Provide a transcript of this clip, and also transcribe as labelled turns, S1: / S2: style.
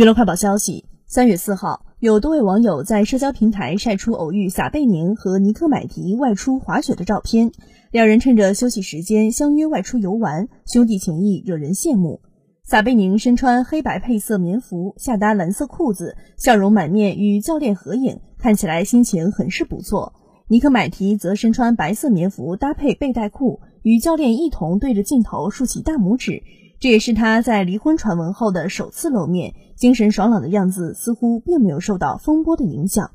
S1: 娱乐快报消息：三月四号，有多位网友在社交平台晒出偶遇撒贝宁和尼克买提外出滑雪的照片。两人趁着休息时间相约外出游玩，兄弟情谊惹人羡慕。撒贝宁身穿黑白配色棉服，下搭蓝色裤子，笑容满面，与教练合影，看起来心情很是不错。尼克买提则身穿白色棉服搭配背带裤，与教练一同对着镜头竖起大拇指。这也是他在离婚传闻后的首次露面，精神爽朗的样子似乎并没有受到风波的影响。